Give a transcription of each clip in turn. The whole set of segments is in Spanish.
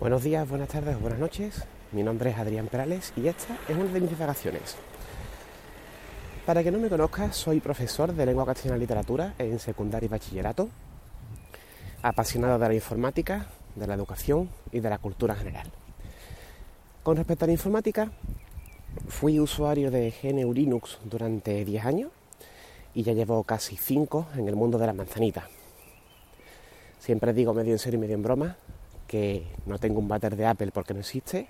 Buenos días, buenas tardes buenas noches. Mi nombre es Adrián Perales y esta es una de mis divagaciones. Para que no me conozca, soy profesor de lengua castellana y literatura en secundaria y bachillerato, apasionado de la informática, de la educación y de la cultura en general. Con respecto a la informática, fui usuario de GNU Linux durante 10 años y ya llevo casi 5 en el mundo de la manzanita. Siempre digo medio en serio y medio en broma que no tengo un váter de Apple porque no existe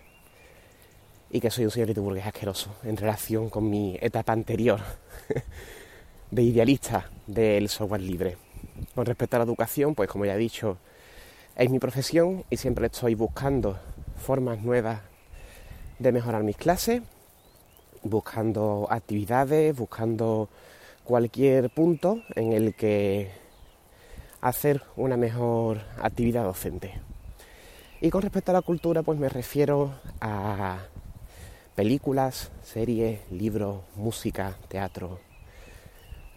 y que soy un señorito burgués asqueroso en relación con mi etapa anterior de idealista del software libre. Con respecto a la educación, pues como ya he dicho, es mi profesión y siempre estoy buscando formas nuevas de mejorar mis clases, buscando actividades, buscando cualquier punto en el que hacer una mejor actividad docente. Y con respecto a la cultura, pues me refiero a películas, series, libros, música, teatro,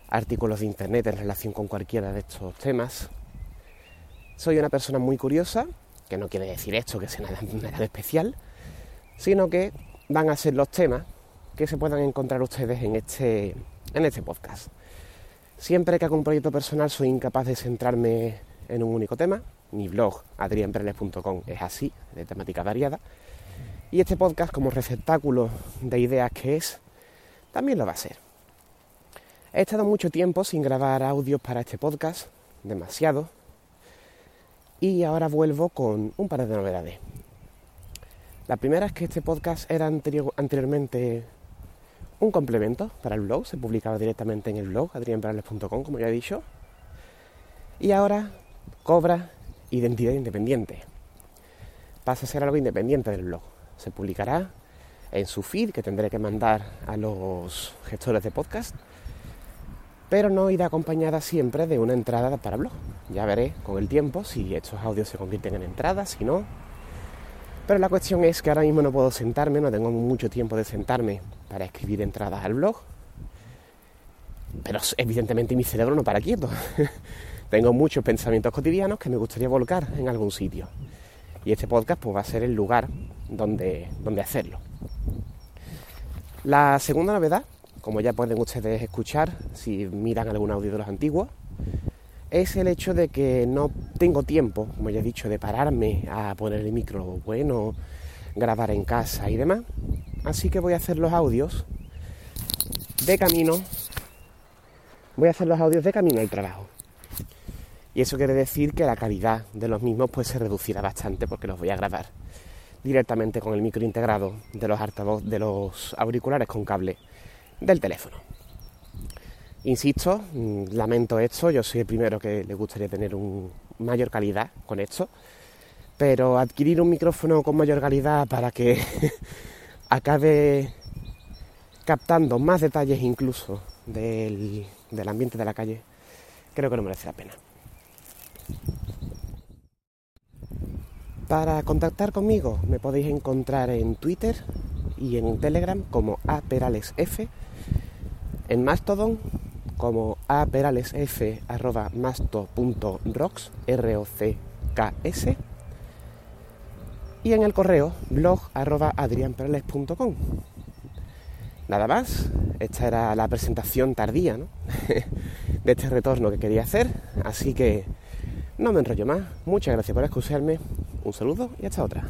artículos de internet en relación con cualquiera de estos temas. Soy una persona muy curiosa, que no quiere decir esto que sea nada, nada especial, sino que van a ser los temas que se puedan encontrar ustedes en este, en este podcast. Siempre que hago un proyecto personal soy incapaz de centrarme en un único tema, mi blog adrianpreles.com es así, de temática variada. Y este podcast, como receptáculo de ideas que es, también lo va a ser. He estado mucho tiempo sin grabar audios para este podcast, demasiado, y ahora vuelvo con un par de novedades. La primera es que este podcast era anteriormente un complemento para el blog, se publicaba directamente en el blog adrianperales.com, como ya he dicho, y ahora cobra identidad independiente. Pasa a ser algo independiente del blog. Se publicará en su feed que tendré que mandar a los gestores de podcast, pero no irá acompañada siempre de una entrada para blog. Ya veré con el tiempo si estos audios se convierten en entradas, si no. Pero la cuestión es que ahora mismo no puedo sentarme, no tengo mucho tiempo de sentarme para escribir entradas al blog. Pero evidentemente mi cerebro no para quieto. Tengo muchos pensamientos cotidianos que me gustaría volcar en algún sitio. Y este podcast pues, va a ser el lugar donde, donde hacerlo. La segunda novedad, como ya pueden ustedes escuchar si miran algún audio de los antiguos, es el hecho de que no tengo tiempo, como ya he dicho, de pararme a poner el micro bueno, grabar en casa y demás. Así que voy a hacer los audios de camino. Voy a hacer los audios de camino al trabajo. Y eso quiere decir que la calidad de los mismos pues se reducirá bastante porque los voy a grabar directamente con el micro integrado de los altavoz, de los auriculares con cable del teléfono. Insisto, mm, lamento esto, yo soy el primero que le gustaría tener un mayor calidad con esto, pero adquirir un micrófono con mayor calidad para que acabe captando más detalles incluso del, del ambiente de la calle, creo que no merece la pena. Para contactar conmigo me podéis encontrar en Twitter y en Telegram como aperalesf, en Mastodon como aperalesf.masto.rocks, r o c k s y en el correo blog arroba. Nada más, esta era la presentación tardía de este retorno que quería hacer, así que no me enrollo más. Muchas gracias por escucharme. Un saludo y hasta otra.